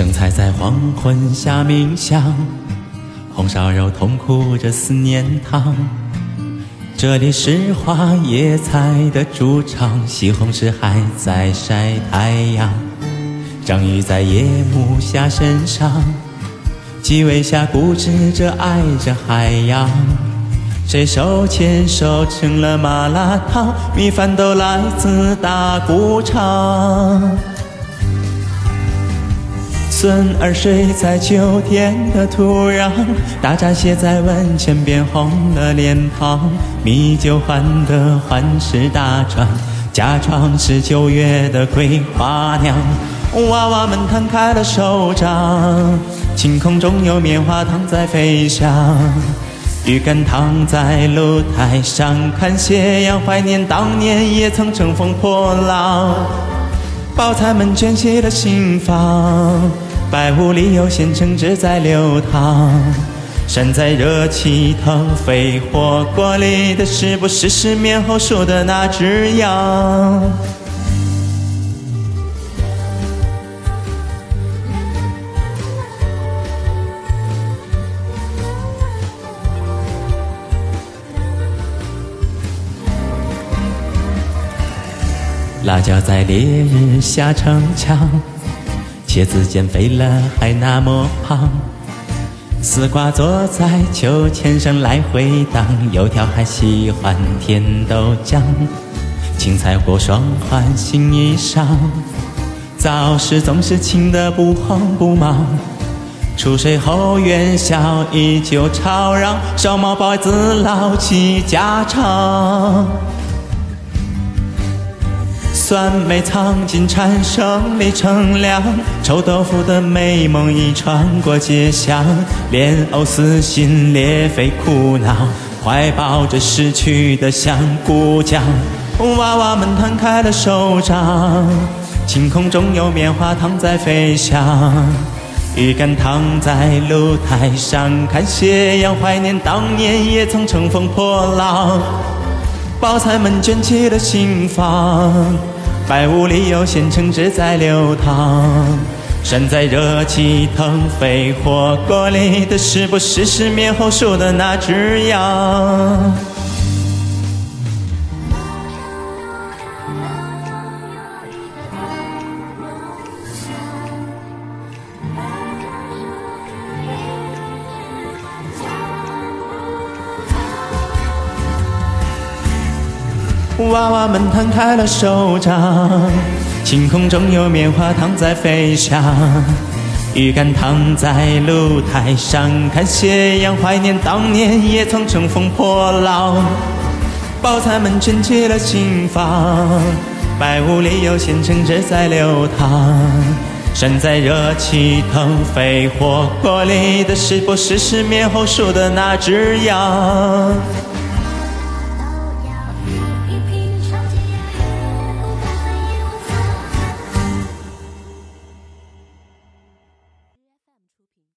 生菜在黄昏下冥想，红烧肉痛哭着思念汤。这里是花野菜的主场，西红柿还在晒太阳。章鱼在夜幕下身上，几尾虾固执着爱着海洋。谁手牵手成了麻辣烫？米饭都来自大鼓场。孙儿睡在秋天的土壤，大闸蟹在温泉边红了脸庞。米酒换得欢是大船，假装是九月的桂花娘。娃娃们摊开了手掌，晴空中有棉花糖在飞翔。鱼竿躺在露台上看斜阳，怀念当年也曾乘风破浪。包菜们卷起了心房，白雾里有鲜橙汁在流淌。山在热气腾飞，火锅里的是不是失眠后数的那只羊？辣椒在烈日下逞强，茄子减肥了还那么胖。丝瓜坐在秋千上来回荡，油条还喜欢甜豆浆。青菜或霜换新衣裳，早市总是清得不慌不忙。出水后元宵依旧吵嚷，烧毛包子唠起家常。酸梅藏进蝉声里乘凉，臭豆腐的美梦已穿过街巷，莲藕撕心裂肺苦恼，怀抱着逝去的香菇酱。娃娃们摊开了手掌，晴空中有棉花糖在飞翔。鱼竿躺在露台上看斜阳，怀念当年也曾乘风破浪。包菜们卷起了心房。白雾里有鲜橙汁在流淌，涮在热气腾飞，火锅里的是不是失眠后数的那只羊？娃娃们摊开了手掌，晴空中有棉花糖在飞翔。鱼竿躺在露台上看斜阳，怀念当年也曾乘风破浪。包菜们卷起了心房，白雾里有鲜橙汁在流淌。山在热气腾飞，火锅里的是不是失眠后数的那只羊？